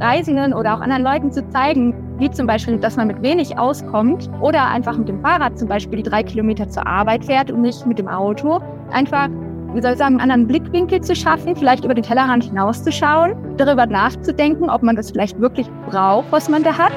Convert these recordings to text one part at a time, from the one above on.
Reisenden oder auch anderen Leuten zu zeigen, wie zum Beispiel, dass man mit wenig auskommt oder einfach mit dem Fahrrad zum Beispiel die drei Kilometer zur Arbeit fährt und nicht mit dem Auto. Einfach, wie soll ich sagen, einen anderen Blickwinkel zu schaffen, vielleicht über den Tellerrand hinauszuschauen, darüber nachzudenken, ob man das vielleicht wirklich braucht, was man da hat.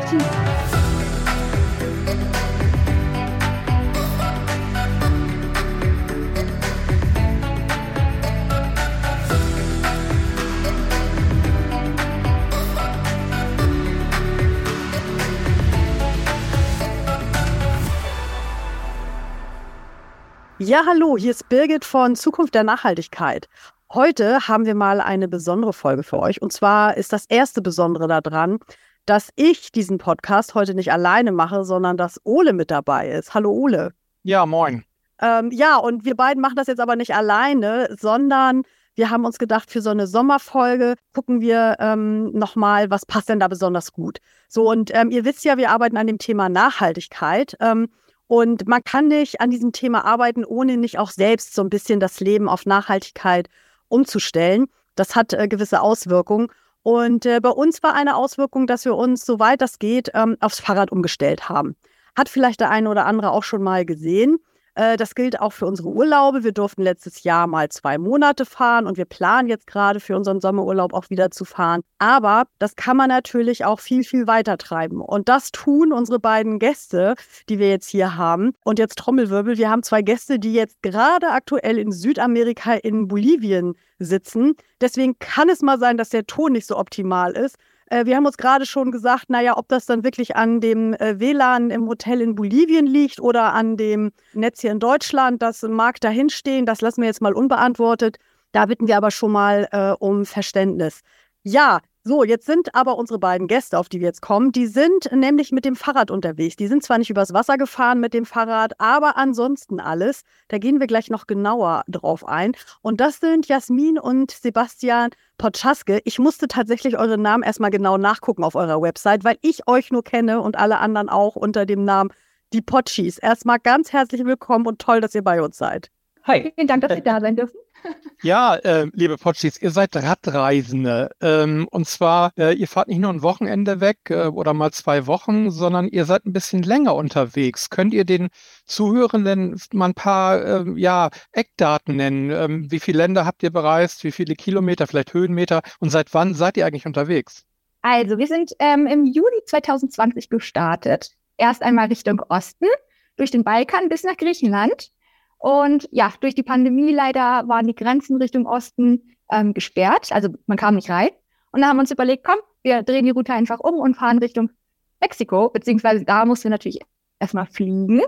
Ja, hallo, hier ist Birgit von Zukunft der Nachhaltigkeit. Heute haben wir mal eine besondere Folge für euch. Und zwar ist das erste Besondere daran, dass ich diesen Podcast heute nicht alleine mache, sondern dass Ole mit dabei ist. Hallo Ole. Ja, moin. Ähm, ja, und wir beiden machen das jetzt aber nicht alleine, sondern wir haben uns gedacht, für so eine Sommerfolge gucken wir ähm, nochmal, was passt denn da besonders gut. So, und ähm, ihr wisst ja, wir arbeiten an dem Thema Nachhaltigkeit. Ähm, und man kann nicht an diesem Thema arbeiten, ohne nicht auch selbst so ein bisschen das Leben auf Nachhaltigkeit umzustellen. Das hat äh, gewisse Auswirkungen. Und äh, bei uns war eine Auswirkung, dass wir uns, soweit das geht, ähm, aufs Fahrrad umgestellt haben. Hat vielleicht der eine oder andere auch schon mal gesehen. Äh, das gilt auch für unsere Urlaube. Wir durften letztes Jahr mal zwei Monate fahren und wir planen jetzt gerade für unseren Sommerurlaub auch wieder zu fahren. Aber das kann man natürlich auch viel, viel weiter treiben. Und das tun unsere beiden Gäste, die wir jetzt hier haben. Und jetzt Trommelwirbel. Wir haben zwei Gäste, die jetzt gerade aktuell in Südamerika in Bolivien sitzen. Deswegen kann es mal sein, dass der Ton nicht so optimal ist. Äh, wir haben uns gerade schon gesagt, naja, ob das dann wirklich an dem äh, WLAN im Hotel in Bolivien liegt oder an dem Netz hier in Deutschland, das mag dahinstehen, das lassen wir jetzt mal unbeantwortet. Da bitten wir aber schon mal äh, um Verständnis. Ja, so, jetzt sind aber unsere beiden Gäste, auf die wir jetzt kommen, die sind nämlich mit dem Fahrrad unterwegs. Die sind zwar nicht übers Wasser gefahren mit dem Fahrrad, aber ansonsten alles. Da gehen wir gleich noch genauer drauf ein. Und das sind Jasmin und Sebastian Potschaske. Ich musste tatsächlich eure Namen erstmal genau nachgucken auf eurer Website, weil ich euch nur kenne und alle anderen auch unter dem Namen die Potschis. Erstmal ganz herzlich willkommen und toll, dass ihr bei uns seid. Hi. Vielen Dank, dass wir da sein dürfen. Ja, äh, liebe Potschis, ihr seid Radreisende. Ähm, und zwar, äh, ihr fahrt nicht nur ein Wochenende weg äh, oder mal zwei Wochen, sondern ihr seid ein bisschen länger unterwegs. Könnt ihr den Zuhörenden mal ein paar ähm, ja, Eckdaten nennen? Ähm, wie viele Länder habt ihr bereist? Wie viele Kilometer, vielleicht Höhenmeter? Und seit wann seid ihr eigentlich unterwegs? Also, wir sind ähm, im Juli 2020 gestartet. Erst einmal Richtung Osten, durch den Balkan bis nach Griechenland und ja, durch die Pandemie leider waren die Grenzen Richtung Osten ähm, gesperrt. Also man kam nicht rein. Und dann haben wir uns überlegt, komm, wir drehen die Route einfach um und fahren Richtung Mexiko, beziehungsweise da mussten wir natürlich erstmal fliegen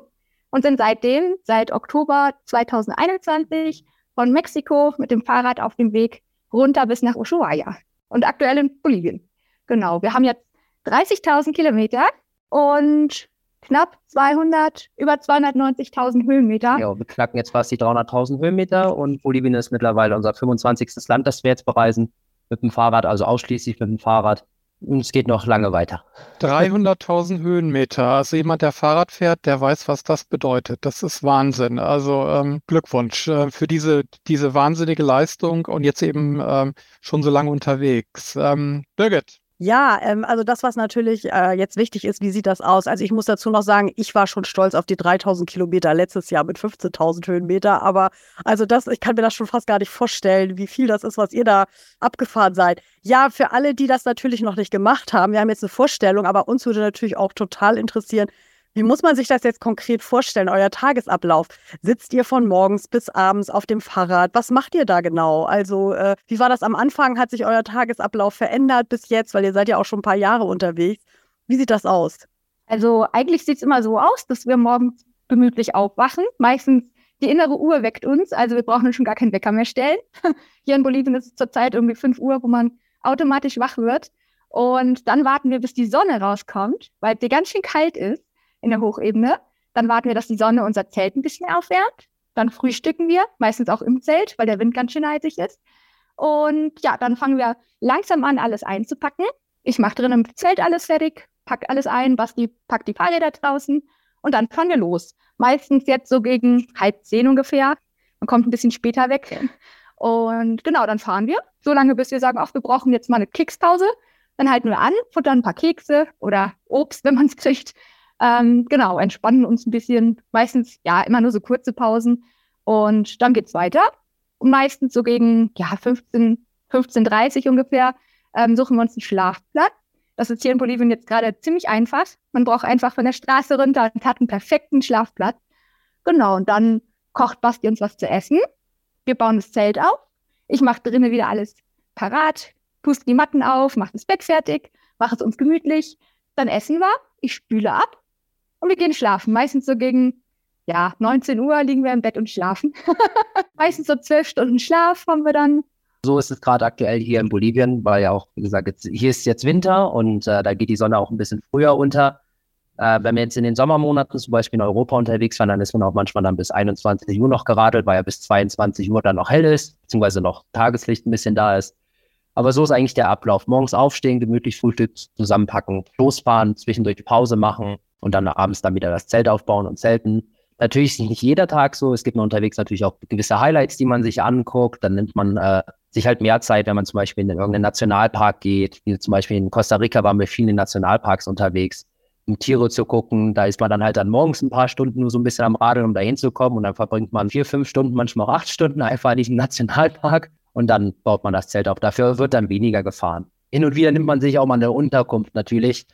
und sind seitdem, seit Oktober 2021, von Mexiko mit dem Fahrrad auf dem Weg runter bis nach Ushuaia und aktuell in Bolivien. Genau, wir haben jetzt 30.000 Kilometer und knapp 200, über 290.000 Höhenmeter. Ja, wir knacken jetzt fast die 300.000 Höhenmeter und Bolivien ist mittlerweile unser 25. Land, das wir jetzt bereisen mit dem Fahrrad, also ausschließlich mit dem Fahrrad. Und es geht noch lange weiter. 300.000 Höhenmeter. Also jemand, der Fahrrad fährt, der weiß, was das bedeutet. Das ist Wahnsinn. Also ähm, Glückwunsch äh, für diese, diese wahnsinnige Leistung und jetzt eben ähm, schon so lange unterwegs. Ähm, Birgit, ja, ähm, also das, was natürlich äh, jetzt wichtig ist, wie sieht das aus? Also ich muss dazu noch sagen, ich war schon stolz auf die 3000 Kilometer letztes Jahr mit 15.000 Höhenmeter, aber also das, ich kann mir das schon fast gar nicht vorstellen, wie viel das ist, was ihr da abgefahren seid. Ja, für alle, die das natürlich noch nicht gemacht haben, wir haben jetzt eine Vorstellung, aber uns würde natürlich auch total interessieren, wie muss man sich das jetzt konkret vorstellen, euer Tagesablauf? Sitzt ihr von morgens bis abends auf dem Fahrrad? Was macht ihr da genau? Also, äh, wie war das am Anfang? Hat sich euer Tagesablauf verändert bis jetzt? Weil ihr seid ja auch schon ein paar Jahre unterwegs. Wie sieht das aus? Also, eigentlich sieht es immer so aus, dass wir morgens gemütlich aufwachen. Meistens die innere Uhr weckt uns, also wir brauchen schon gar keinen Wecker mehr stellen. Hier in Bolivien ist es zurzeit irgendwie 5 Uhr, wo man automatisch wach wird. Und dann warten wir, bis die Sonne rauskommt, weil es ganz schön kalt ist in der Hochebene. Dann warten wir, dass die Sonne unser Zelt ein bisschen aufwärmt. Dann frühstücken wir, meistens auch im Zelt, weil der Wind ganz schön heißig ist. Und ja, dann fangen wir langsam an, alles einzupacken. Ich mache drin im Zelt alles fertig, pack alles ein, Basti packt die Fahrräder draußen und dann fahren wir los. Meistens jetzt so gegen halb zehn ungefähr. Man kommt ein bisschen später weg. Und genau, dann fahren wir. So lange, bis wir sagen, ach, wir brauchen jetzt mal eine Kekspause. Dann halten wir an, futtern ein paar Kekse oder Obst, wenn man es kriegt. Ähm, genau, entspannen uns ein bisschen. Meistens, ja, immer nur so kurze Pausen. Und dann geht's weiter. Und meistens so gegen, ja, 15, 15.30 ungefähr, ähm, suchen wir uns einen Schlafplatz. Das ist hier in Bolivien jetzt gerade ziemlich einfach. Man braucht einfach von der Straße runter und hat einen perfekten Schlafplatz. Genau, und dann kocht Basti uns was zu essen. Wir bauen das Zelt auf. Ich mache drinnen wieder alles parat, puste die Matten auf, mache das Bett fertig, mache es uns gemütlich. Dann essen wir, ich spüle ab und wir gehen schlafen. Meistens so gegen, ja, 19 Uhr liegen wir im Bett und schlafen. Meistens so zwölf Stunden Schlaf haben wir dann. So ist es gerade aktuell hier in Bolivien, weil ja auch, wie gesagt, jetzt, hier ist jetzt Winter und äh, da geht die Sonne auch ein bisschen früher unter. Äh, wenn wir jetzt in den Sommermonaten zum Beispiel in Europa unterwegs waren, dann ist man auch manchmal dann bis 21 Uhr noch geradelt, weil ja bis 22 Uhr dann noch hell ist, beziehungsweise noch Tageslicht ein bisschen da ist. Aber so ist eigentlich der Ablauf. Morgens aufstehen, gemütlich Frühstück zusammenpacken, losfahren, zwischendurch Pause machen und dann abends dann wieder das Zelt aufbauen und zelten. Natürlich ist nicht jeder Tag so. Es gibt noch unterwegs natürlich auch gewisse Highlights, die man sich anguckt. Dann nimmt man äh, sich halt mehr Zeit, wenn man zum Beispiel in irgendeinen Nationalpark geht. Wie zum Beispiel in Costa Rica waren wir viel in Nationalparks unterwegs um Tiere zu gucken. Da ist man dann halt dann morgens ein paar Stunden nur so ein bisschen am Radeln, um da hinzukommen. Und dann verbringt man vier, fünf Stunden, manchmal auch acht Stunden einfach in diesem Nationalpark. Und dann baut man das Zelt auf. Dafür wird dann weniger gefahren. Hin und wieder nimmt man sich auch mal eine Unterkunft natürlich.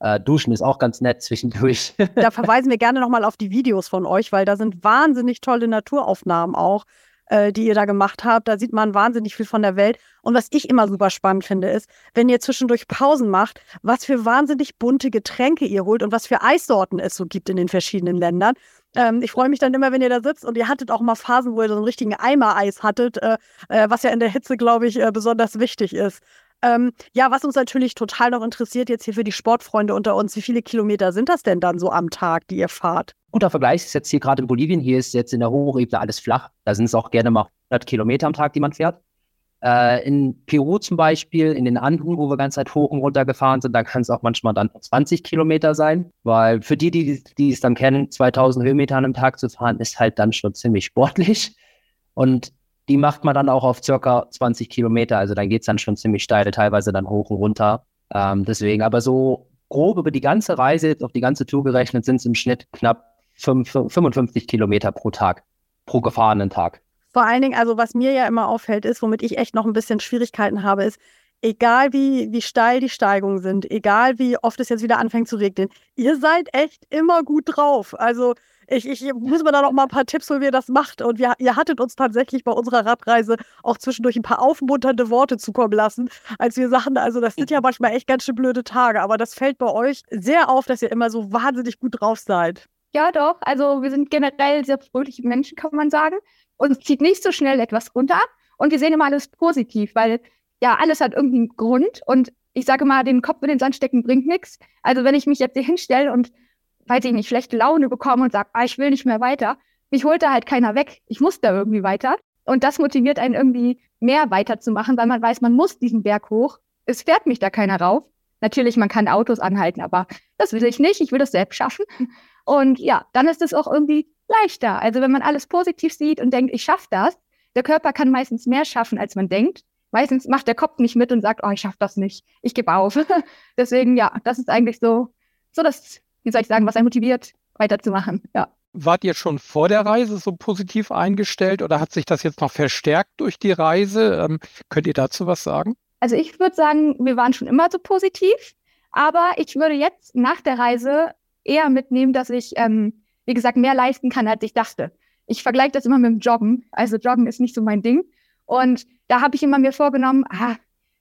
Äh, Duschen ist auch ganz nett zwischendurch. Da verweisen wir gerne nochmal auf die Videos von euch, weil da sind wahnsinnig tolle Naturaufnahmen auch äh, die ihr da gemacht habt. Da sieht man wahnsinnig viel von der Welt. Und was ich immer super spannend finde, ist, wenn ihr zwischendurch Pausen macht, was für wahnsinnig bunte Getränke ihr holt und was für Eissorten es so gibt in den verschiedenen Ländern. Ähm, ich freue mich dann immer, wenn ihr da sitzt und ihr hattet auch mal Phasen, wo ihr so einen richtigen Eimer-Eis hattet, äh, äh, was ja in der Hitze, glaube ich, äh, besonders wichtig ist. Ähm, ja, was uns natürlich total noch interessiert, jetzt hier für die Sportfreunde unter uns, wie viele Kilometer sind das denn dann so am Tag, die ihr fahrt? Guter Vergleich ist jetzt hier gerade in Bolivien, hier ist jetzt in der Hochebene alles flach. Da sind es auch gerne mal 100 Kilometer am Tag, die man fährt. Äh, in Peru zum Beispiel, in den Anden, wo wir ganz Zeit hoch und runter gefahren sind, da kann es auch manchmal dann 20 Kilometer sein, weil für die, die, die es dann kennen, 2000 Höhenmeter einem Tag zu fahren, ist halt dann schon ziemlich sportlich. Und die macht man dann auch auf circa 20 Kilometer. Also dann geht es dann schon ziemlich steil, teilweise dann hoch und runter. Ähm, deswegen, aber so grob über die ganze Reise, auf die ganze Tour gerechnet, sind es im Schnitt knapp 5, 55 Kilometer pro Tag, pro gefahrenen Tag. Vor allen Dingen, also was mir ja immer auffällt, ist, womit ich echt noch ein bisschen Schwierigkeiten habe, ist, egal wie, wie steil die Steigungen sind, egal wie oft es jetzt wieder anfängt zu regnen, ihr seid echt immer gut drauf. Also ich, ich muss mir da noch mal ein paar Tipps, wie ihr das macht. Und wir, ihr hattet uns tatsächlich bei unserer Radreise auch zwischendurch ein paar aufmunternde Worte zukommen lassen, als wir sagten, also das sind ja manchmal echt ganz schön blöde Tage, aber das fällt bei euch sehr auf, dass ihr immer so wahnsinnig gut drauf seid. Ja, doch. Also wir sind generell sehr fröhliche Menschen, kann man sagen. Uns zieht nicht so schnell etwas runter. Und wir sehen immer alles positiv, weil ja, alles hat irgendeinen Grund. Und ich sage mal, den Kopf in den Sand stecken bringt nichts. Also wenn ich mich jetzt hier hinstelle und weiß ich nicht, schlechte Laune bekomme und sage, ah, ich will nicht mehr weiter. Mich holt da halt keiner weg. Ich muss da irgendwie weiter. Und das motiviert einen irgendwie mehr weiterzumachen, weil man weiß, man muss diesen Berg hoch. Es fährt mich da keiner rauf. Natürlich, man kann Autos anhalten, aber das will ich nicht. Ich will das selbst schaffen. Und ja, dann ist es auch irgendwie leichter. Also wenn man alles positiv sieht und denkt, ich schaffe das, der Körper kann meistens mehr schaffen, als man denkt. Meistens macht der Kopf nicht mit und sagt, oh, ich schaffe das nicht, ich gebe auf. Deswegen, ja, das ist eigentlich so, so das wie soll ich sagen, was einen motiviert, weiterzumachen. Ja. Wart ihr schon vor der Reise so positiv eingestellt oder hat sich das jetzt noch verstärkt durch die Reise? Ähm, könnt ihr dazu was sagen? Also ich würde sagen, wir waren schon immer so positiv, aber ich würde jetzt nach der Reise eher mitnehmen, dass ich, ähm, wie gesagt, mehr leisten kann, als ich dachte. Ich vergleiche das immer mit dem Joggen. Also Joggen ist nicht so mein Ding. Und da habe ich immer mir vorgenommen, ah,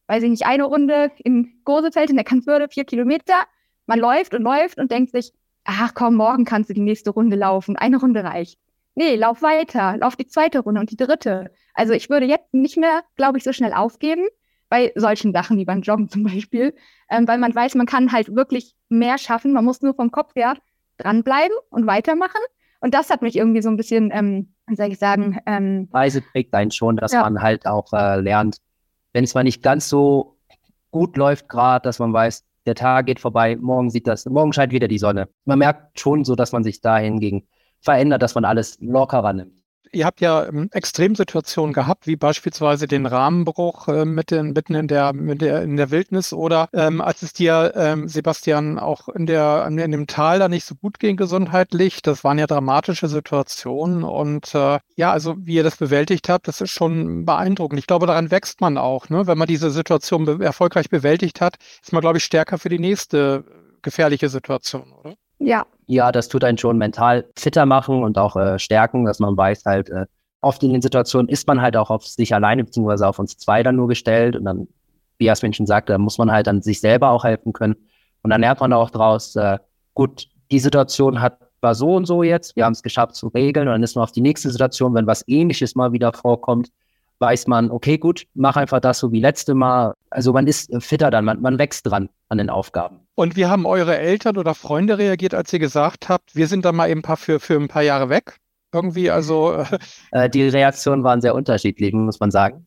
weiß ich nicht, eine Runde in Gosefeld in der Kanzwürde, vier Kilometer, man läuft und läuft und denkt sich, ach komm, morgen kannst du die nächste Runde laufen. Eine Runde reicht. Nee, lauf weiter, lauf die zweite Runde und die dritte. Also ich würde jetzt nicht mehr, glaube ich, so schnell aufgeben bei solchen Sachen wie beim Joggen zum Beispiel, ähm, weil man weiß, man kann halt wirklich mehr schaffen. Man muss nur vom Kopf her dranbleiben und weitermachen. Und das hat mich irgendwie so ein bisschen, ähm, wie soll ich sagen, ähm, Reise prägt einen schon, dass ja. man halt auch äh, lernt, wenn es mal nicht ganz so gut läuft gerade, dass man weiß, der Tag geht vorbei, morgen sieht das, morgen scheint wieder die Sonne. Man merkt schon so, dass man sich dahingegen verändert, dass man alles lockerer nimmt. Ihr habt ja ähm, Extremsituationen gehabt, wie beispielsweise den Rahmenbruch äh, mitten, mitten in der, mit der, in der Wildnis oder ähm, als es dir, ähm, Sebastian, auch in der, in dem Tal da nicht so gut ging gesundheitlich. Das waren ja dramatische Situationen und äh, ja, also wie ihr das bewältigt habt, das ist schon beeindruckend. Ich glaube, daran wächst man auch, ne? Wenn man diese Situation be erfolgreich bewältigt hat, ist man, glaube ich, stärker für die nächste gefährliche Situation, oder? Ja. Ja, das tut einen schon mental fitter machen und auch äh, stärken, dass man weiß halt, äh, oft in den Situationen ist man halt auch auf sich alleine beziehungsweise auf uns zwei dann nur gestellt und dann, wie Jasmin schon sagte, da muss man halt dann sich selber auch helfen können und dann lernt man auch draus, äh, gut, die Situation hat war so und so jetzt, wir haben es geschafft zu regeln und dann ist man auf die nächste Situation, wenn was ähnliches mal wieder vorkommt, weiß man, okay, gut, mach einfach das so wie letzte Mal. Also man ist fitter dann, man, man wächst dran an den Aufgaben. Und wie haben eure Eltern oder Freunde reagiert, als ihr gesagt habt, wir sind da mal eben paar für, für ein paar Jahre weg? Irgendwie, also. Äh, die Reaktionen waren sehr unterschiedlich, muss man sagen.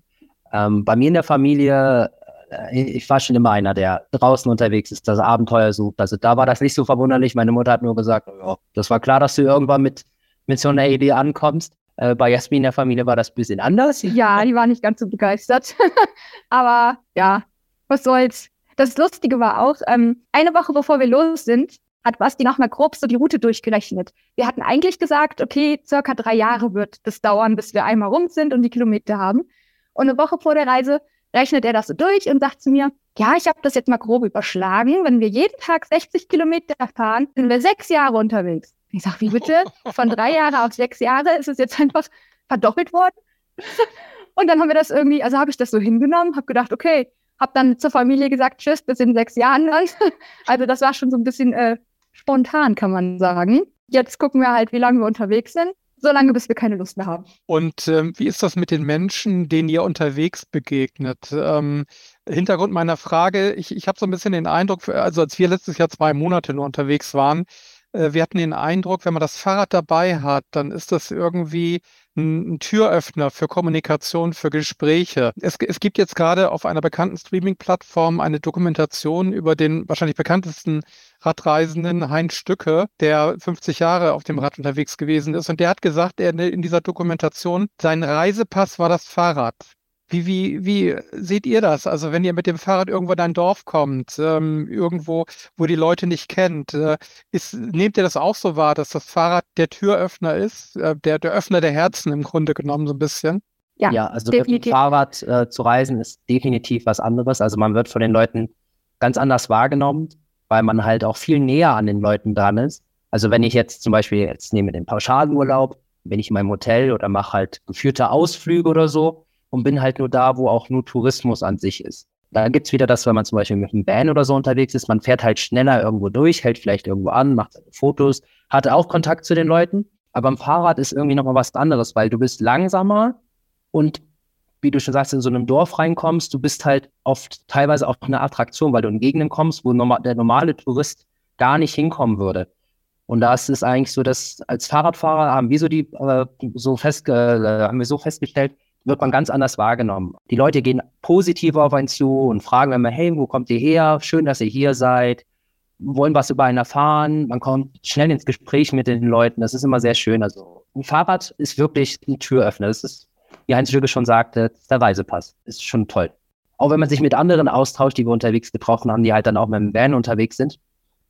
Ähm, bei mir in der Familie, äh, ich war schon immer einer, der draußen unterwegs ist, das Abenteuer sucht. Also da war das nicht so verwunderlich. Meine Mutter hat nur gesagt, oh, das war klar, dass du irgendwann mit, mit so einer Idee ankommst. Äh, bei Jasmin in der Familie war das ein bisschen anders. Ja, die war nicht ganz so begeistert. Aber ja, was soll's. Das Lustige war auch, ähm, eine Woche bevor wir los sind, hat Basti nochmal grob so die Route durchgerechnet. Wir hatten eigentlich gesagt, okay, circa drei Jahre wird das dauern, bis wir einmal rum sind und die Kilometer haben. Und eine Woche vor der Reise rechnet er das so durch und sagt zu mir, ja, ich habe das jetzt mal grob überschlagen. Wenn wir jeden Tag 60 Kilometer fahren, sind wir sechs Jahre unterwegs. Ich sage, wie bitte? Von drei Jahre auf sechs Jahre ist es jetzt einfach verdoppelt worden. Und dann haben wir das irgendwie, also habe ich das so hingenommen, habe gedacht, okay, habe dann zur Familie gesagt, tschüss, bis in sechs Jahren. Also das war schon so ein bisschen äh, spontan, kann man sagen. Jetzt gucken wir halt, wie lange wir unterwegs sind. So lange, bis wir keine Lust mehr haben. Und ähm, wie ist das mit den Menschen, denen ihr unterwegs begegnet? Ähm, Hintergrund meiner Frage, ich, ich habe so ein bisschen den Eindruck, also als wir letztes Jahr zwei Monate nur unterwegs waren, wir hatten den Eindruck, wenn man das Fahrrad dabei hat, dann ist das irgendwie ein, ein Türöffner für Kommunikation, für Gespräche. Es, es gibt jetzt gerade auf einer bekannten Streaming-Plattform eine Dokumentation über den wahrscheinlich bekanntesten Radreisenden Heinz Stücke, der 50 Jahre auf dem Rad unterwegs gewesen ist. Und der hat gesagt, er in dieser Dokumentation, sein Reisepass war das Fahrrad. Wie, wie, wie seht ihr das? Also wenn ihr mit dem Fahrrad irgendwo in ein Dorf kommt, ähm, irgendwo, wo die Leute nicht kennt, äh, ist, nehmt ihr das auch so wahr, dass das Fahrrad der Türöffner ist, äh, der, der Öffner der Herzen im Grunde genommen so ein bisschen? Ja, ja also definitiv. mit dem Fahrrad äh, zu reisen ist definitiv was anderes. Also man wird von den Leuten ganz anders wahrgenommen, weil man halt auch viel näher an den Leuten dran ist. Also wenn ich jetzt zum Beispiel, jetzt nehme den Pauschalurlaub, bin ich in meinem Hotel oder mache halt geführte Ausflüge oder so, und bin halt nur da, wo auch nur Tourismus an sich ist. Da gibt's wieder das, wenn man zum Beispiel mit einem Van oder so unterwegs ist, man fährt halt schneller irgendwo durch, hält vielleicht irgendwo an, macht Fotos, hat auch Kontakt zu den Leuten. Aber am Fahrrad ist irgendwie nochmal was anderes, weil du bist langsamer und wie du schon sagst, in so einem Dorf reinkommst, du bist halt oft teilweise auch eine Attraktion, weil du in Gegenden kommst, wo der normale Tourist gar nicht hinkommen würde. Und da ist es eigentlich so, dass als Fahrradfahrer haben wir so die äh, so fest, äh, haben wir so festgestellt, wird man ganz anders wahrgenommen. Die Leute gehen positiv auf einen zu und fragen immer, hey, wo kommt ihr her? Schön, dass ihr hier seid. Wollen was über einen erfahren. Man kommt schnell ins Gespräch mit den Leuten. Das ist immer sehr schön. Also ein Fahrrad ist wirklich ein Türöffner. Das ist, wie Heinz Schüge schon sagte, der Reisepass. Ist schon toll. Auch wenn man sich mit anderen austauscht, die wir unterwegs getroffen haben, die halt dann auch mit dem Van unterwegs sind,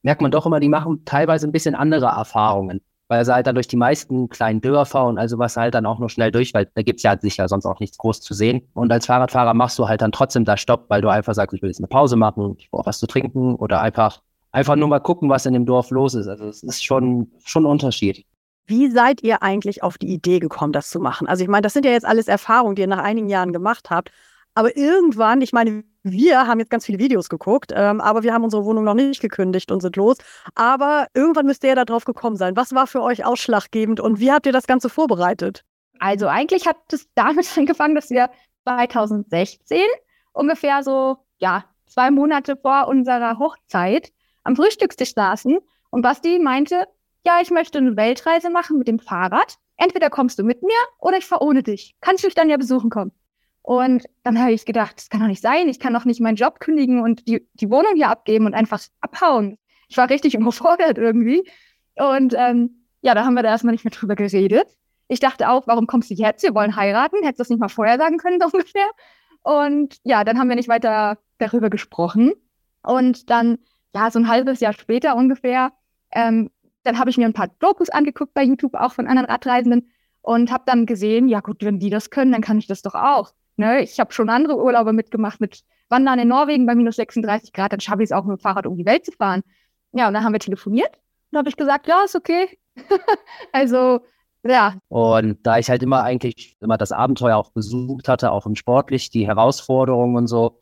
merkt man doch immer, die machen teilweise ein bisschen andere Erfahrungen weil er halt dann durch die meisten kleinen Dörfer und also was halt dann auch nur schnell durch, weil da gibt's ja sicher sonst auch nichts groß zu sehen. Und als Fahrradfahrer machst du halt dann trotzdem da Stopp, weil du einfach sagst, ich will jetzt eine Pause machen, ich brauche was zu trinken oder einfach, einfach nur mal gucken, was in dem Dorf los ist. Also es ist schon, schon ein Unterschied. Wie seid ihr eigentlich auf die Idee gekommen, das zu machen? Also ich meine, das sind ja jetzt alles Erfahrungen, die ihr nach einigen Jahren gemacht habt. Aber irgendwann, ich meine, wir haben jetzt ganz viele Videos geguckt, ähm, aber wir haben unsere Wohnung noch nicht gekündigt und sind los. Aber irgendwann müsst ihr ja darauf gekommen sein. Was war für euch ausschlaggebend und wie habt ihr das Ganze vorbereitet? Also eigentlich hat es damit angefangen, dass wir 2016 ungefähr so, ja, zwei Monate vor unserer Hochzeit am Frühstückstisch saßen und Basti meinte, ja, ich möchte eine Weltreise machen mit dem Fahrrad. Entweder kommst du mit mir oder ich fahre ohne dich. Kannst du dich dann ja besuchen kommen. Und dann habe ich gedacht, das kann doch nicht sein. Ich kann doch nicht meinen Job kündigen und die, die Wohnung hier abgeben und einfach abhauen. Ich war richtig überfordert irgendwie. Und ähm, ja, da haben wir da erstmal nicht mehr drüber geredet. Ich dachte auch, warum kommst du jetzt? Wir wollen heiraten. Hättest du das nicht mal vorher sagen können, so ungefähr. Und ja, dann haben wir nicht weiter darüber gesprochen. Und dann, ja, so ein halbes Jahr später ungefähr, ähm, dann habe ich mir ein paar Dokus angeguckt bei YouTube, auch von anderen Radreisenden und habe dann gesehen, ja gut, wenn die das können, dann kann ich das doch auch. Ne? Ich habe schon andere Urlaube mitgemacht mit Wandern in Norwegen bei minus 36 Grad, dann schaffe ich es auch mit dem Fahrrad um die Welt zu fahren. Ja, und dann haben wir telefoniert und habe ich gesagt, ja, ist okay. also, ja. Und da ich halt immer eigentlich immer das Abenteuer auch besucht hatte, auch im Sportlich, die Herausforderungen und so,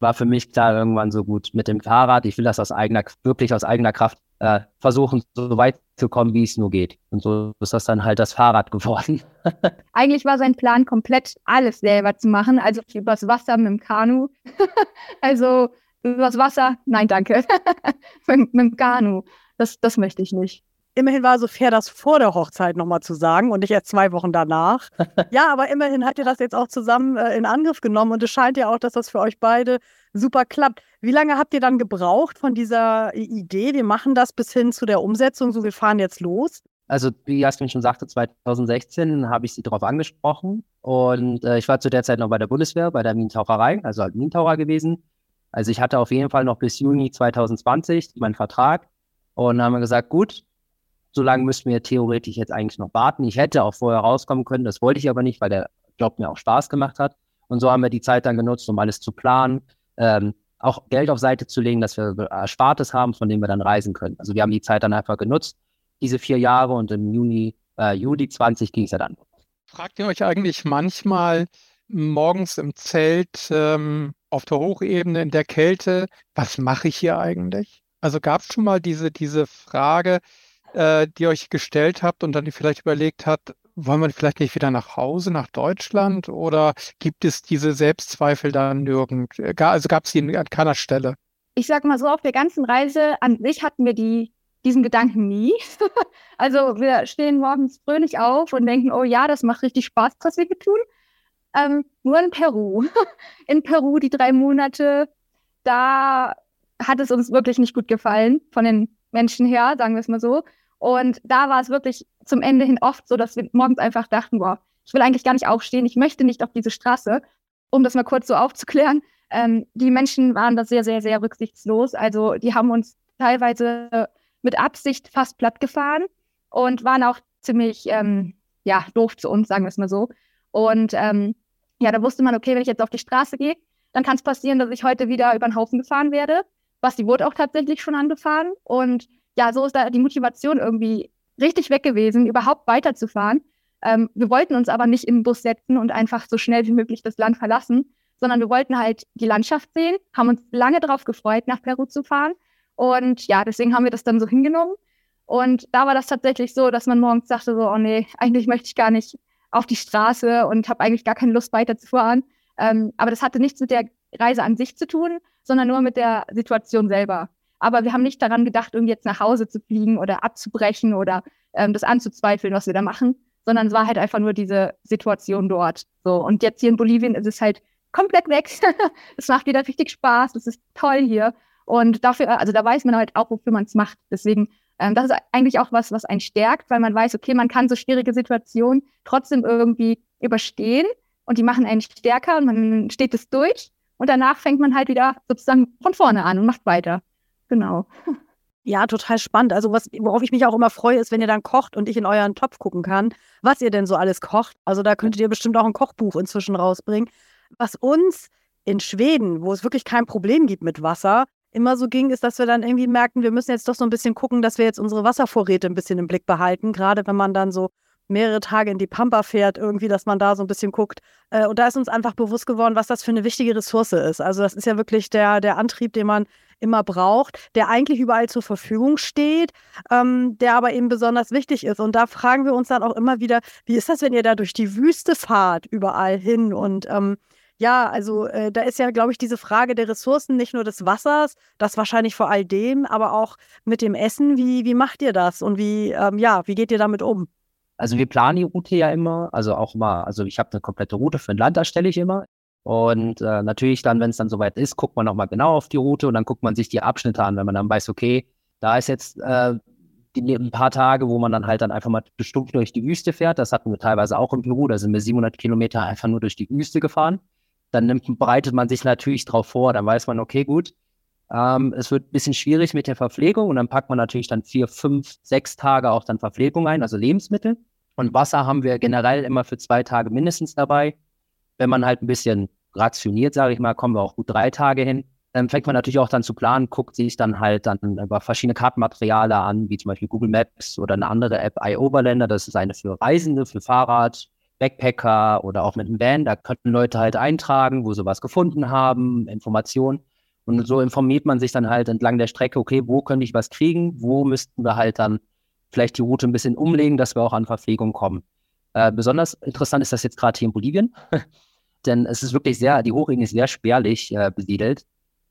war für mich klar irgendwann so gut mit dem Fahrrad. Ich will das aus eigener, wirklich aus eigener Kraft äh, versuchen, so weit zu kommen, wie es nur geht. Und so ist das dann halt das Fahrrad geworden. Eigentlich war sein Plan, komplett alles selber zu machen. Also übers Wasser mit dem Kanu. also übers Wasser, nein, danke. mit, mit dem Kanu. Das, das möchte ich nicht. Immerhin war so fair, das vor der Hochzeit nochmal zu sagen und nicht erst zwei Wochen danach. ja, aber immerhin habt ihr das jetzt auch zusammen äh, in Angriff genommen und es scheint ja auch, dass das für euch beide super klappt. Wie lange habt ihr dann gebraucht von dieser Idee, wir machen das bis hin zu der Umsetzung, so wir fahren jetzt los? Also, wie Jasmin schon sagte, 2016 habe ich sie darauf angesprochen und äh, ich war zu der Zeit noch bei der Bundeswehr, bei der Minentaucherei, also halt Minentaucher gewesen. Also ich hatte auf jeden Fall noch bis Juni 2020 meinen Vertrag und haben wir gesagt, gut, so lange müssten wir theoretisch jetzt eigentlich noch warten. Ich hätte auch vorher rauskommen können, das wollte ich aber nicht, weil der Job mir auch Spaß gemacht hat. Und so haben wir die Zeit dann genutzt, um alles zu planen, ähm, auch Geld auf Seite zu legen, dass wir Erspartes haben, von dem wir dann reisen können. Also wir haben die Zeit dann einfach genutzt, diese vier Jahre und im Juni, äh, Juli 20 ging es ja dann. Fragt ihr euch eigentlich manchmal morgens im Zelt ähm, auf der Hochebene in der Kälte, was mache ich hier eigentlich? Also gab es schon mal diese, diese Frage, äh, die euch gestellt habt und dann vielleicht überlegt habt, wollen wir vielleicht nicht wieder nach Hause, nach Deutschland oder gibt es diese Selbstzweifel da nirgend? Äh, also gab es die an keiner Stelle? Ich sag mal so, auf der ganzen Reise an sich hatten wir die, diesen Gedanken nie. also wir stehen morgens fröhlich auf und denken, oh ja, das macht richtig Spaß, was wir hier tun. Ähm, nur in Peru. in Peru die drei Monate, da hat es uns wirklich nicht gut gefallen von den Menschen her, sagen wir es mal so. Und da war es wirklich zum Ende hin oft so, dass wir morgens einfach dachten, boah, ich will eigentlich gar nicht aufstehen, ich möchte nicht auf diese Straße. Um das mal kurz so aufzuklären, ähm, die Menschen waren da sehr, sehr, sehr rücksichtslos. Also die haben uns teilweise mit Absicht fast platt gefahren und waren auch ziemlich, ähm, ja, doof zu uns, sagen wir es mal so. Und ähm, ja, da wusste man, okay, wenn ich jetzt auf die Straße gehe, dann kann es passieren, dass ich heute wieder über den Haufen gefahren werde. Basti wurde auch tatsächlich schon angefahren und ja, so ist da die Motivation irgendwie richtig weg gewesen, überhaupt weiterzufahren. Ähm, wir wollten uns aber nicht den Bus setzen und einfach so schnell wie möglich das Land verlassen, sondern wir wollten halt die Landschaft sehen, haben uns lange darauf gefreut, nach Peru zu fahren. Und ja, deswegen haben wir das dann so hingenommen. Und da war das tatsächlich so, dass man morgens sagte so, oh nee, eigentlich möchte ich gar nicht auf die Straße und habe eigentlich gar keine Lust weiterzufahren. Ähm, aber das hatte nichts mit der Reise an sich zu tun, sondern nur mit der Situation selber. Aber wir haben nicht daran gedacht, irgendwie jetzt nach Hause zu fliegen oder abzubrechen oder ähm, das anzuzweifeln, was wir da machen, sondern es war halt einfach nur diese Situation dort. So. Und jetzt hier in Bolivien ist es halt komplett weg. es macht wieder richtig Spaß. Es ist toll hier. Und dafür, also da weiß man halt auch, wofür man es macht. Deswegen, ähm, das ist eigentlich auch was, was einen stärkt, weil man weiß, okay, man kann so schwierige Situationen trotzdem irgendwie überstehen und die machen einen stärker und man steht es durch. Und danach fängt man halt wieder sozusagen von vorne an und macht weiter. Genau. Ja, total spannend. Also was, worauf ich mich auch immer freue, ist, wenn ihr dann kocht und ich in euren Topf gucken kann, was ihr denn so alles kocht. Also da könntet ihr bestimmt auch ein Kochbuch inzwischen rausbringen. Was uns in Schweden, wo es wirklich kein Problem gibt mit Wasser, immer so ging, ist, dass wir dann irgendwie merken, wir müssen jetzt doch so ein bisschen gucken, dass wir jetzt unsere Wasservorräte ein bisschen im Blick behalten. Gerade wenn man dann so mehrere Tage in die Pampa fährt, irgendwie, dass man da so ein bisschen guckt. Äh, und da ist uns einfach bewusst geworden, was das für eine wichtige Ressource ist. Also das ist ja wirklich der, der Antrieb, den man immer braucht, der eigentlich überall zur Verfügung steht, ähm, der aber eben besonders wichtig ist. Und da fragen wir uns dann auch immer wieder, wie ist das, wenn ihr da durch die Wüste fahrt, überall hin? Und ähm, ja, also äh, da ist ja, glaube ich, diese Frage der Ressourcen, nicht nur des Wassers, das wahrscheinlich vor all dem, aber auch mit dem Essen. Wie, wie macht ihr das und wie, ähm, ja, wie geht ihr damit um? Also wir planen die Route ja immer, also auch mal, also ich habe eine komplette Route für ein Land erstelle ich immer. Und äh, natürlich dann, wenn es dann soweit ist, guckt man nochmal genau auf die Route und dann guckt man sich die Abschnitte an, wenn man dann weiß, okay, da ist jetzt äh, die, ein paar Tage, wo man dann halt dann einfach mal bestimmt durch die Wüste fährt. Das hatten wir teilweise auch im Peru. Da sind wir 700 Kilometer einfach nur durch die Wüste gefahren. Dann nimmt, bereitet man sich natürlich darauf vor. Dann weiß man, okay, gut, ähm, es wird ein bisschen schwierig mit der Verpflegung und dann packt man natürlich dann vier, fünf, sechs Tage auch dann Verpflegung ein, also Lebensmittel. Und Wasser haben wir generell immer für zwei Tage mindestens dabei. Wenn man halt ein bisschen rationiert, sage ich mal, kommen wir auch gut drei Tage hin. Dann fängt man natürlich auch dann zu planen, guckt sich dann halt dann über verschiedene Kartenmaterialien an, wie zum Beispiel Google Maps oder eine andere App, iOverlander. Das ist eine für Reisende, für Fahrrad, Backpacker oder auch mit einem Van. Da könnten Leute halt eintragen, wo sie was gefunden haben, Informationen. Und so informiert man sich dann halt entlang der Strecke, okay, wo könnte ich was kriegen, wo müssten wir halt dann vielleicht die Route ein bisschen umlegen, dass wir auch an Verpflegung kommen. Äh, besonders interessant ist das jetzt gerade hier in Bolivien, denn es ist wirklich sehr, die Hochebene ist sehr spärlich äh, besiedelt.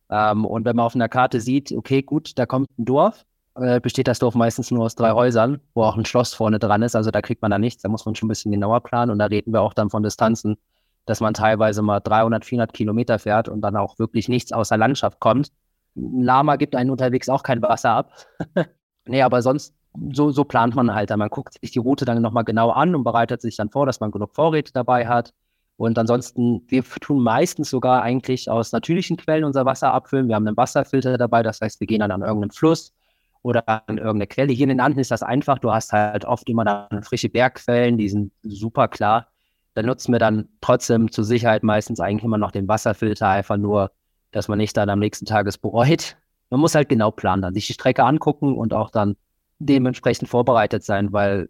Ähm, und wenn man auf einer Karte sieht, okay, gut, da kommt ein Dorf, äh, besteht das Dorf meistens nur aus drei Häusern, wo auch ein Schloss vorne dran ist. Also da kriegt man da nichts, da muss man schon ein bisschen genauer planen. Und da reden wir auch dann von Distanzen, dass man teilweise mal 300, 400 Kilometer fährt und dann auch wirklich nichts aus der Landschaft kommt. Ein Lama gibt einen unterwegs auch kein Wasser ab. nee, aber sonst, so, so plant man halt. Man guckt sich die Route dann nochmal genau an und bereitet sich dann vor, dass man genug Vorräte dabei hat. Und ansonsten, wir tun meistens sogar eigentlich aus natürlichen Quellen unser Wasser abfüllen. Wir haben einen Wasserfilter dabei, das heißt, wir gehen dann an irgendeinen Fluss oder an irgendeine Quelle. Hier in den Anden ist das einfach. Du hast halt oft immer dann frische Bergquellen, die sind super klar. Da nutzen wir dann trotzdem zur Sicherheit meistens eigentlich immer noch den Wasserfilter, einfach nur, dass man nicht dann am nächsten Tag es bereut. Man muss halt genau planen, dann sich die Strecke angucken und auch dann dementsprechend vorbereitet sein, weil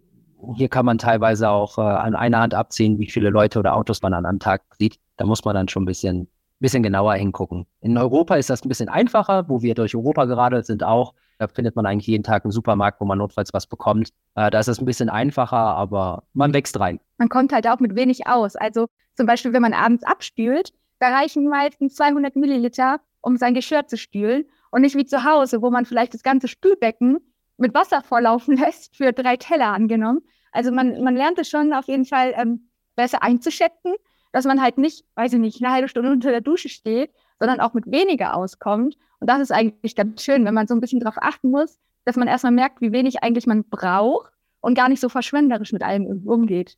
hier kann man teilweise auch äh, an einer Hand abziehen, wie viele Leute oder Autos man an einem Tag sieht. Da muss man dann schon ein bisschen, bisschen genauer hingucken. In Europa ist das ein bisschen einfacher, wo wir durch Europa gerade sind auch. Da findet man eigentlich jeden Tag einen Supermarkt, wo man notfalls was bekommt. Äh, da ist es ein bisschen einfacher, aber man wächst rein. Man kommt halt auch mit wenig aus. Also zum Beispiel, wenn man abends abspült, da reichen meistens 200 Milliliter, um sein Geschirr zu spülen. Und nicht wie zu Hause, wo man vielleicht das ganze Spülbecken mit Wasser vorlaufen lässt für drei Teller angenommen. Also man, man lernt es schon auf jeden Fall ähm, besser einzuschätzen, dass man halt nicht, weiß ich nicht, eine halbe Stunde unter der Dusche steht, sondern auch mit weniger auskommt. Und das ist eigentlich ganz schön, wenn man so ein bisschen darauf achten muss, dass man erstmal merkt, wie wenig eigentlich man braucht und gar nicht so verschwenderisch mit allem umgeht.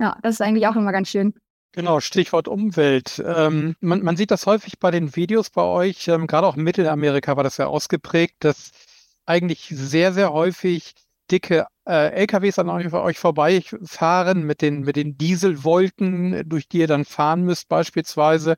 Ja, das ist eigentlich auch immer ganz schön. Genau, Stichwort Umwelt. Ähm, man, man, sieht das häufig bei den Videos bei euch, ähm, gerade auch in Mittelamerika war das ja ausgeprägt, dass eigentlich sehr, sehr häufig dicke äh, LKWs an euch, euch vorbeifahren mit den, mit den Dieselwolken, durch die ihr dann fahren müsst beispielsweise.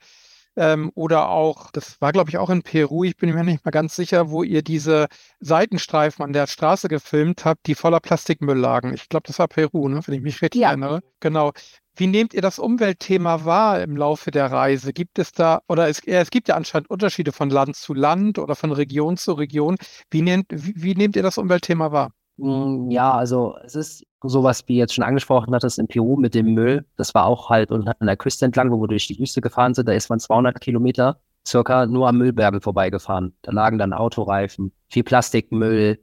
Ähm, oder auch, das war glaube ich auch in Peru, ich bin mir nicht mal ganz sicher, wo ihr diese Seitenstreifen an der Straße gefilmt habt, die voller Plastikmüll lagen. Ich glaube, das war Peru, ne, wenn ich mich richtig ja. erinnere. Genau. Wie nehmt ihr das Umweltthema wahr im Laufe der Reise? Gibt es da, oder es, es gibt ja anscheinend Unterschiede von Land zu Land oder von Region zu Region. Wie nehmt, wie, wie nehmt ihr das Umweltthema wahr? Hm, ja, also es ist sowas, wie jetzt schon angesprochen hattest, in Peru mit dem Müll. Das war auch halt an der Küste entlang, wo wir durch die Wüste gefahren sind. Da ist man 200 Kilometer circa nur am Müllbergen vorbeigefahren. Da lagen dann Autoreifen, viel Plastikmüll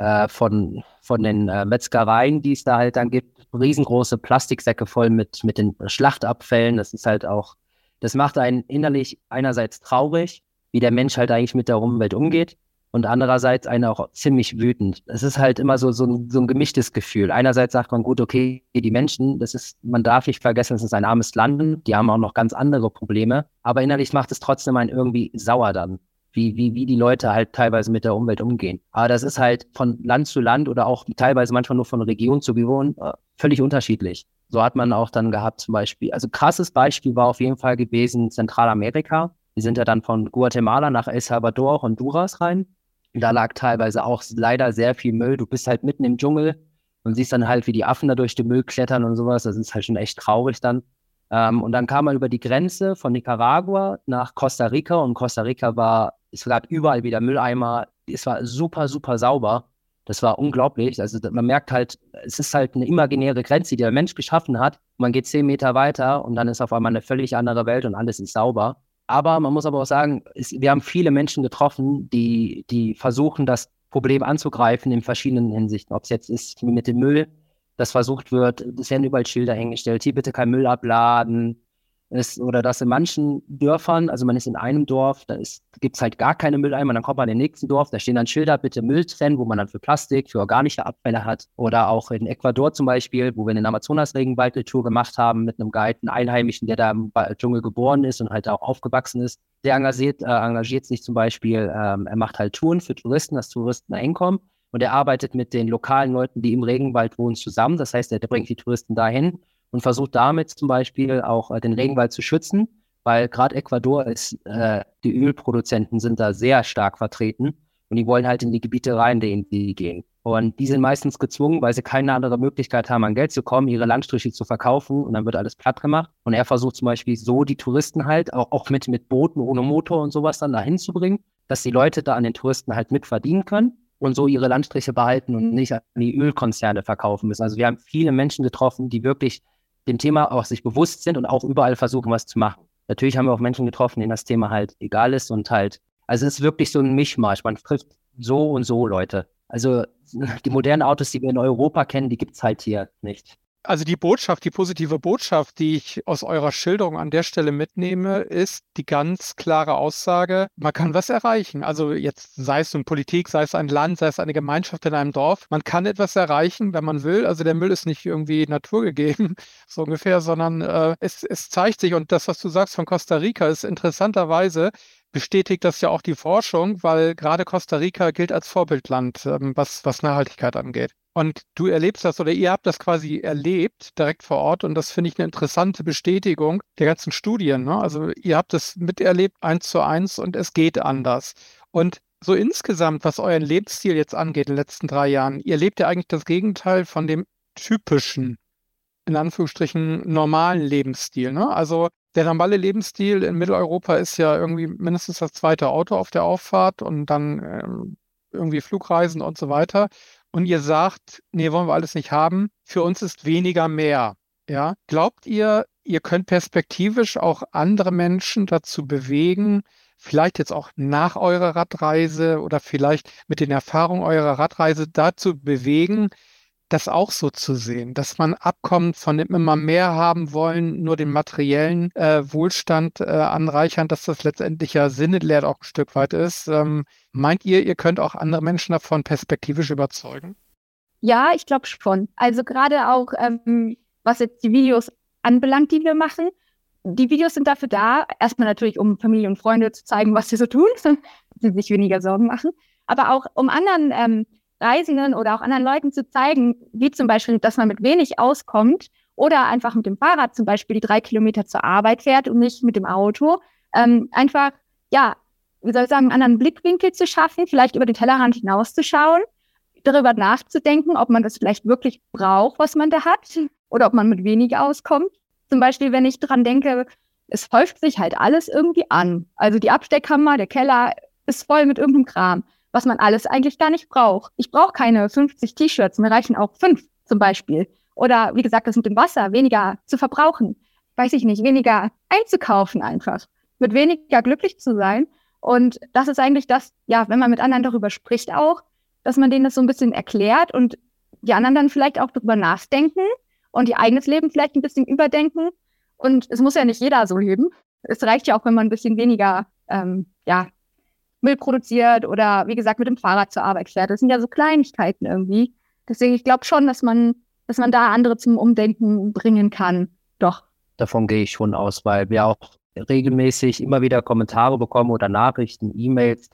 äh, von, von den äh, Metzgereien, die es da halt dann gibt riesengroße Plastiksäcke voll mit, mit den Schlachtabfällen. Das ist halt auch, das macht einen innerlich einerseits traurig, wie der Mensch halt eigentlich mit der Umwelt umgeht und andererseits einen auch ziemlich wütend. Es ist halt immer so, so, so ein gemischtes Gefühl. Einerseits sagt man, gut, okay, die Menschen, das ist, man darf nicht vergessen, es ist ein armes Land, die haben auch noch ganz andere Probleme, aber innerlich macht es trotzdem einen irgendwie sauer dann wie, wie, wie die Leute halt teilweise mit der Umwelt umgehen. Aber das ist halt von Land zu Land oder auch teilweise manchmal nur von Region zu Region äh, völlig unterschiedlich. So hat man auch dann gehabt zum Beispiel, also krasses Beispiel war auf jeden Fall gewesen Zentralamerika. Wir sind ja dann von Guatemala nach El Salvador, Honduras rein. Da lag teilweise auch leider sehr viel Müll. Du bist halt mitten im Dschungel und siehst dann halt, wie die Affen da durch den Müll klettern und sowas. Das ist halt schon echt traurig dann. Ähm, und dann kam man über die Grenze von Nicaragua nach Costa Rica und Costa Rica war es gab überall wieder Mülleimer. Es war super, super sauber. Das war unglaublich. Also man merkt halt, es ist halt eine imaginäre Grenze, die der Mensch geschaffen hat. Man geht zehn Meter weiter und dann ist auf einmal eine völlig andere Welt und alles ist sauber. Aber man muss aber auch sagen, es, wir haben viele Menschen getroffen, die, die versuchen, das Problem anzugreifen in verschiedenen Hinsichten. Ob es jetzt ist mit dem Müll, das versucht wird, es werden überall Schilder hingestellt, hier bitte kein Müll abladen, ist, oder dass in manchen Dörfern, also man ist in einem Dorf, da gibt es halt gar keine Mülleimer, dann kommt man in den nächsten Dorf, da stehen dann Schilder, bitte Müll trennen, wo man dann für Plastik, für organische Abfälle hat. Oder auch in Ecuador zum Beispiel, wo wir eine Amazonas-Regenwald-Tour gemacht haben mit einem Guide, einen Einheimischen, der da im Dschungel geboren ist und halt auch aufgewachsen ist. Der engagiert, äh, engagiert sich zum Beispiel, ähm, er macht halt Touren für Touristen, dass Touristen da hinkommen. Und er arbeitet mit den lokalen Leuten, die im Regenwald wohnen, zusammen. Das heißt, er, bringt die Touristen dahin und versucht damit zum Beispiel auch äh, den Regenwald zu schützen, weil gerade Ecuador ist, äh, die Ölproduzenten sind da sehr stark vertreten und die wollen halt in die Gebiete rein, in die gehen. Und die sind meistens gezwungen, weil sie keine andere Möglichkeit haben, an Geld zu kommen, ihre Landstriche zu verkaufen und dann wird alles platt gemacht. Und er versucht zum Beispiel so die Touristen halt, auch, auch mit, mit Booten ohne Motor und sowas dann dahin zu bringen, dass die Leute da an den Touristen halt mit verdienen können und so ihre Landstriche behalten und nicht an die Ölkonzerne verkaufen müssen. Also wir haben viele Menschen getroffen, die wirklich dem Thema auch sich bewusst sind und auch überall versuchen, was zu machen. Natürlich haben wir auch Menschen getroffen, denen das Thema halt egal ist und halt, also es ist wirklich so ein Mischmasch. Man trifft so und so Leute. Also die modernen Autos, die wir in Europa kennen, die gibt es halt hier nicht. Also die Botschaft, die positive Botschaft, die ich aus eurer Schilderung an der Stelle mitnehme, ist die ganz klare Aussage, man kann was erreichen. Also jetzt sei es in Politik, sei es ein Land, sei es eine Gemeinschaft in einem Dorf, man kann etwas erreichen, wenn man will. Also der Müll ist nicht irgendwie naturgegeben, so ungefähr, sondern äh, es, es zeigt sich, und das, was du sagst von Costa Rica, ist interessanterweise, bestätigt das ja auch die Forschung, weil gerade Costa Rica gilt als Vorbildland, ähm, was, was Nachhaltigkeit angeht. Und du erlebst das oder ihr habt das quasi erlebt direkt vor Ort und das finde ich eine interessante Bestätigung der ganzen Studien. Ne? Also ihr habt es miterlebt eins zu eins und es geht anders. Und so insgesamt, was euren Lebensstil jetzt angeht in den letzten drei Jahren, ihr lebt ja eigentlich das Gegenteil von dem typischen, in Anführungsstrichen, normalen Lebensstil. Ne? Also der normale Lebensstil in Mitteleuropa ist ja irgendwie mindestens das zweite Auto auf der Auffahrt und dann ähm, irgendwie Flugreisen und so weiter und ihr sagt, nee, wollen wir alles nicht haben, für uns ist weniger mehr. Ja, glaubt ihr, ihr könnt perspektivisch auch andere Menschen dazu bewegen, vielleicht jetzt auch nach eurer Radreise oder vielleicht mit den Erfahrungen eurer Radreise dazu bewegen, das auch so zu sehen, dass man abkommt von dem immer mehr haben wollen, nur den materiellen äh, Wohlstand äh, anreichern, dass das letztendlich ja sinnentleert auch ein Stück weit ist. Ähm, meint ihr, ihr könnt auch andere Menschen davon perspektivisch überzeugen? Ja, ich glaube schon. Also gerade auch, ähm, was jetzt die Videos anbelangt, die wir machen. Die Videos sind dafür da, erstmal natürlich, um Familie und Freunde zu zeigen, was sie so tun, sie sich weniger Sorgen machen, aber auch um anderen ähm, Reisenden oder auch anderen Leuten zu zeigen, wie zum Beispiel, dass man mit wenig auskommt oder einfach mit dem Fahrrad zum Beispiel die drei Kilometer zur Arbeit fährt und nicht mit dem Auto. Ähm, einfach, ja, wie soll ich sagen, einen anderen Blickwinkel zu schaffen, vielleicht über den Tellerrand hinauszuschauen, darüber nachzudenken, ob man das vielleicht wirklich braucht, was man da hat, oder ob man mit wenig auskommt. Zum Beispiel, wenn ich dran denke, es häuft sich halt alles irgendwie an. Also die Absteckkammer, der Keller ist voll mit irgendeinem Kram was man alles eigentlich gar nicht braucht. Ich brauche keine 50 T-Shirts, mir reichen auch fünf zum Beispiel. Oder wie gesagt, das mit dem Wasser, weniger zu verbrauchen. Weiß ich nicht, weniger einzukaufen einfach. Mit weniger glücklich zu sein. Und das ist eigentlich das, ja, wenn man mit anderen darüber spricht auch, dass man denen das so ein bisschen erklärt und die anderen dann vielleicht auch darüber nachdenken und ihr eigenes Leben vielleicht ein bisschen überdenken. Und es muss ja nicht jeder so leben. Es reicht ja auch, wenn man ein bisschen weniger ähm, ja, Müll produziert oder wie gesagt mit dem Fahrrad zur Arbeit fährt. Das sind ja so Kleinigkeiten irgendwie. Deswegen, ich glaube schon, dass man, dass man da andere zum Umdenken bringen kann. Doch. Davon gehe ich schon aus, weil wir auch regelmäßig immer wieder Kommentare bekommen oder Nachrichten, E-Mails,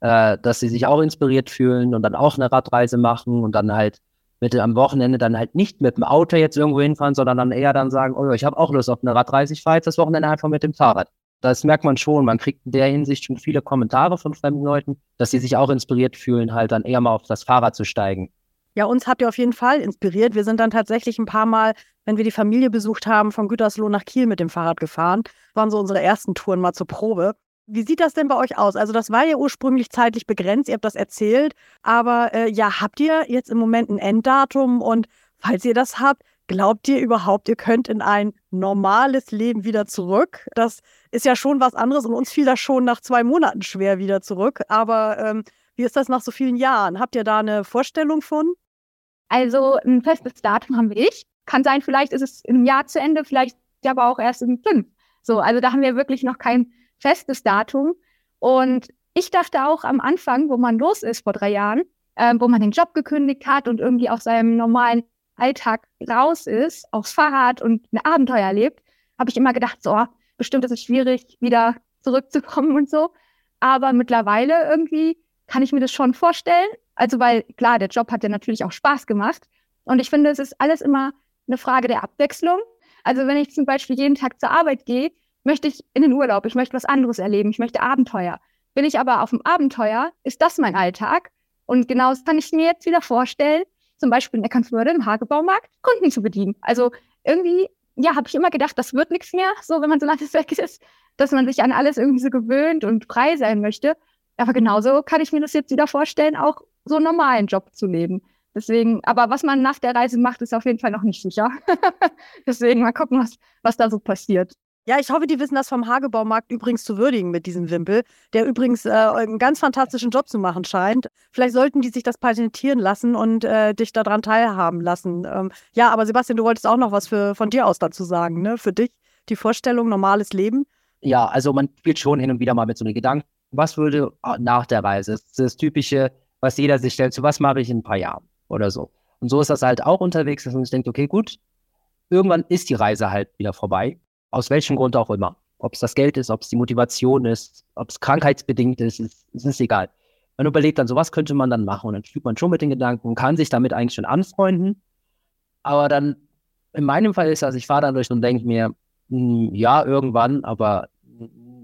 äh, dass sie sich auch inspiriert fühlen und dann auch eine Radreise machen und dann halt mit am Wochenende dann halt nicht mit dem Auto jetzt irgendwo hinfahren, sondern dann eher dann sagen, oh, ich habe auch Lust auf eine Radreise, ich fahre jetzt das Wochenende einfach mit dem Fahrrad das merkt man schon. Man kriegt in der Hinsicht schon viele Kommentare von fremden Leuten, dass sie sich auch inspiriert fühlen, halt dann eher mal auf das Fahrrad zu steigen. Ja, uns habt ihr auf jeden Fall inspiriert. Wir sind dann tatsächlich ein paar Mal, wenn wir die Familie besucht haben, von Gütersloh nach Kiel mit dem Fahrrad gefahren. Das waren so unsere ersten Touren mal zur Probe. Wie sieht das denn bei euch aus? Also das war ja ursprünglich zeitlich begrenzt, ihr habt das erzählt, aber äh, ja, habt ihr jetzt im Moment ein Enddatum und falls ihr das habt, Glaubt ihr überhaupt, ihr könnt in ein normales Leben wieder zurück? Das ist ja schon was anderes und uns fiel das schon nach zwei Monaten schwer wieder zurück. Aber ähm, wie ist das nach so vielen Jahren? Habt ihr da eine Vorstellung von? Also ein festes Datum haben wir nicht. Kann sein, vielleicht ist es im Jahr zu Ende, vielleicht aber auch erst in fünf. So, also da haben wir wirklich noch kein festes Datum. Und ich dachte auch am Anfang, wo man los ist vor drei Jahren, äh, wo man den Job gekündigt hat und irgendwie aus seinem normalen Alltag raus ist, aufs Fahrrad und ein Abenteuer erlebt, habe ich immer gedacht, so, bestimmt ist es schwierig, wieder zurückzukommen und so. Aber mittlerweile irgendwie kann ich mir das schon vorstellen. Also, weil klar, der Job hat ja natürlich auch Spaß gemacht. Und ich finde, es ist alles immer eine Frage der Abwechslung. Also, wenn ich zum Beispiel jeden Tag zur Arbeit gehe, möchte ich in den Urlaub, ich möchte was anderes erleben, ich möchte Abenteuer. Bin ich aber auf dem Abenteuer, ist das mein Alltag. Und genau das kann ich mir jetzt wieder vorstellen, zum Beispiel in Eckernförde im Hagebaumarkt Kunden zu bedienen. Also irgendwie, ja, habe ich immer gedacht, das wird nichts mehr, so wenn man so lange weg ist, dass man sich an alles irgendwie so gewöhnt und frei sein möchte. Aber genauso kann ich mir das jetzt wieder vorstellen, auch so einen normalen Job zu leben. Deswegen, aber was man nach der Reise macht, ist auf jeden Fall noch nicht sicher. Deswegen mal gucken, was, was da so passiert. Ja, ich hoffe, die wissen das vom Hagebaumarkt übrigens zu würdigen mit diesem Wimpel, der übrigens äh, einen ganz fantastischen Job zu machen scheint. Vielleicht sollten die sich das patentieren lassen und äh, dich daran teilhaben lassen. Ähm, ja, aber Sebastian, du wolltest auch noch was für, von dir aus dazu sagen, ne? Für dich die Vorstellung, normales Leben? Ja, also man spielt schon hin und wieder mal mit so einem Gedanken, was würde ah, nach der Reise? Das ist das Typische, was jeder sich stellt, so was mache ich in ein paar Jahren oder so. Und so ist das halt auch unterwegs, dass man sich denkt, okay, gut, irgendwann ist die Reise halt wieder vorbei aus welchem Grund auch immer. Ob es das Geld ist, ob es die Motivation ist, ob es krankheitsbedingt ist, ist, ist, ist egal. Man überlegt dann, so was könnte man dann machen und dann spielt man schon mit den Gedanken und kann sich damit eigentlich schon anfreunden. Aber dann, in meinem Fall ist das, ich fahre dann durch und denke mir, hm, ja, irgendwann, aber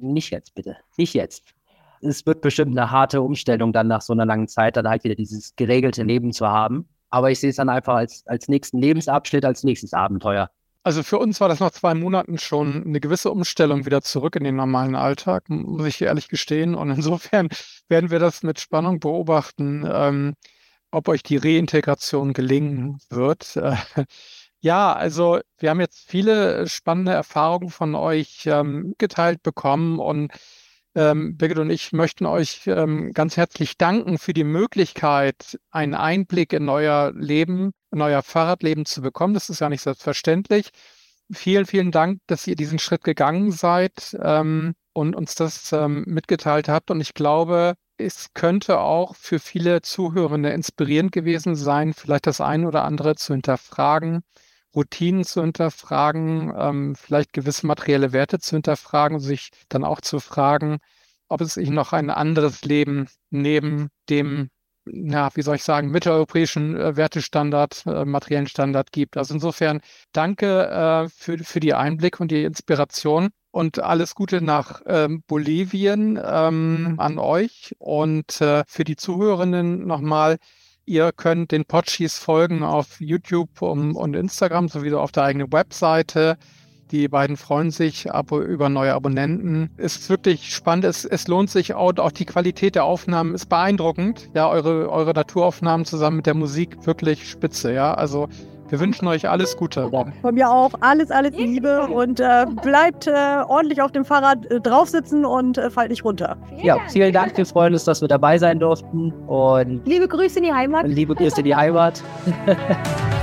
nicht jetzt bitte, nicht jetzt. Es wird bestimmt eine harte Umstellung dann nach so einer langen Zeit, dann halt wieder dieses geregelte Leben zu haben. Aber ich sehe es dann einfach als, als nächsten Lebensabschnitt, als nächstes Abenteuer. Also für uns war das nach zwei Monaten schon eine gewisse Umstellung wieder zurück in den normalen Alltag, muss ich ehrlich gestehen. Und insofern werden wir das mit Spannung beobachten, ähm, ob euch die Reintegration gelingen wird. Äh, ja, also wir haben jetzt viele spannende Erfahrungen von euch ähm, geteilt bekommen und ähm, Birgit und ich möchten euch ähm, ganz herzlich danken für die Möglichkeit, einen Einblick in euer Leben, in euer Fahrradleben zu bekommen. Das ist ja nicht selbstverständlich. Vielen, vielen Dank, dass ihr diesen Schritt gegangen seid ähm, und uns das ähm, mitgeteilt habt. Und ich glaube, es könnte auch für viele Zuhörende inspirierend gewesen sein, vielleicht das eine oder andere zu hinterfragen Routinen zu hinterfragen, ähm, vielleicht gewisse materielle Werte zu hinterfragen, sich dann auch zu fragen, ob es sich noch ein anderes Leben neben dem, ja, wie soll ich sagen, mitteleuropäischen äh, Wertestandard, äh, materiellen Standard gibt. Also insofern danke äh, für, für die Einblick und die Inspiration und alles Gute nach ähm, Bolivien ähm, an euch und äh, für die Zuhörenden nochmal. Ihr könnt den Podschis folgen auf YouTube und Instagram sowie auf der eigenen Webseite. Die beiden freuen sich über neue Abonnenten. Ist wirklich spannend. Es, es lohnt sich auch. Auch die Qualität der Aufnahmen ist beeindruckend. Ja, eure, eure Naturaufnahmen zusammen mit der Musik wirklich spitze. Ja, also wir wünschen euch alles Gute. Von mir auch alles, alles Liebe und äh, bleibt äh, ordentlich auf dem Fahrrad äh, draufsitzen und äh, fallt nicht runter. Ja, vielen Dank. Wir freuen uns, dass wir dabei sein durften. Und liebe Grüße in die Heimat. Liebe Grüße in die Heimat.